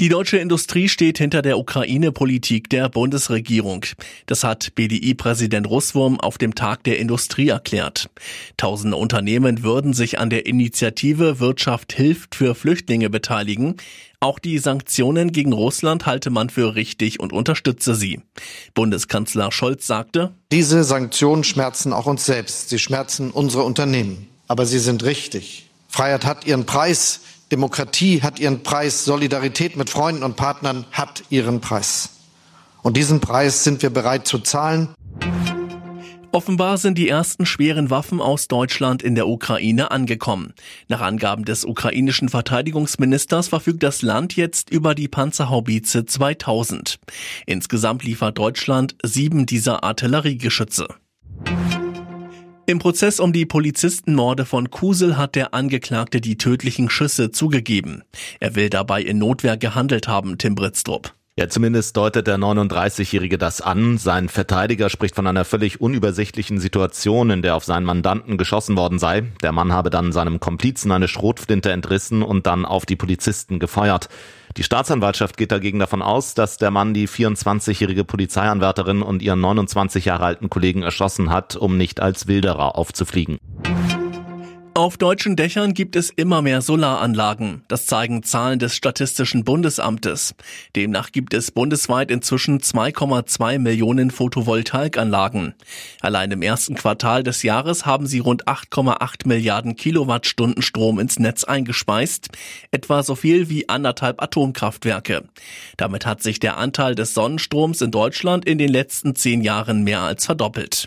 Die deutsche Industrie steht hinter der Ukraine-Politik der Bundesregierung. Das hat BDI-Präsident Russwurm auf dem Tag der Industrie erklärt. Tausende Unternehmen würden sich an der Initiative Wirtschaft hilft für Flüchtlinge beteiligen. Auch die Sanktionen gegen Russland halte man für richtig und unterstütze sie. Bundeskanzler Scholz sagte, Diese Sanktionen schmerzen auch uns selbst. Sie schmerzen unsere Unternehmen. Aber sie sind richtig. Freiheit hat ihren Preis. Demokratie hat ihren Preis, Solidarität mit Freunden und Partnern hat ihren Preis. Und diesen Preis sind wir bereit zu zahlen. Offenbar sind die ersten schweren Waffen aus Deutschland in der Ukraine angekommen. Nach Angaben des ukrainischen Verteidigungsministers verfügt das Land jetzt über die Panzerhaubitze 2000. Insgesamt liefert Deutschland sieben dieser Artilleriegeschütze. Im Prozess um die Polizistenmorde von Kusel hat der Angeklagte die tödlichen Schüsse zugegeben. Er will dabei in Notwehr gehandelt haben, Tim Britztrup. Ja, zumindest deutet der 39-Jährige das an. Sein Verteidiger spricht von einer völlig unübersichtlichen Situation, in der auf seinen Mandanten geschossen worden sei. Der Mann habe dann seinem Komplizen eine Schrotflinte entrissen und dann auf die Polizisten gefeuert. Die Staatsanwaltschaft geht dagegen davon aus, dass der Mann die 24-jährige Polizeianwärterin und ihren 29 Jahre alten Kollegen erschossen hat, um nicht als Wilderer aufzufliegen. Auf deutschen Dächern gibt es immer mehr Solaranlagen. Das zeigen Zahlen des Statistischen Bundesamtes. Demnach gibt es bundesweit inzwischen 2,2 Millionen Photovoltaikanlagen. Allein im ersten Quartal des Jahres haben sie rund 8,8 Milliarden Kilowattstunden Strom ins Netz eingespeist. Etwa so viel wie anderthalb Atomkraftwerke. Damit hat sich der Anteil des Sonnenstroms in Deutschland in den letzten zehn Jahren mehr als verdoppelt.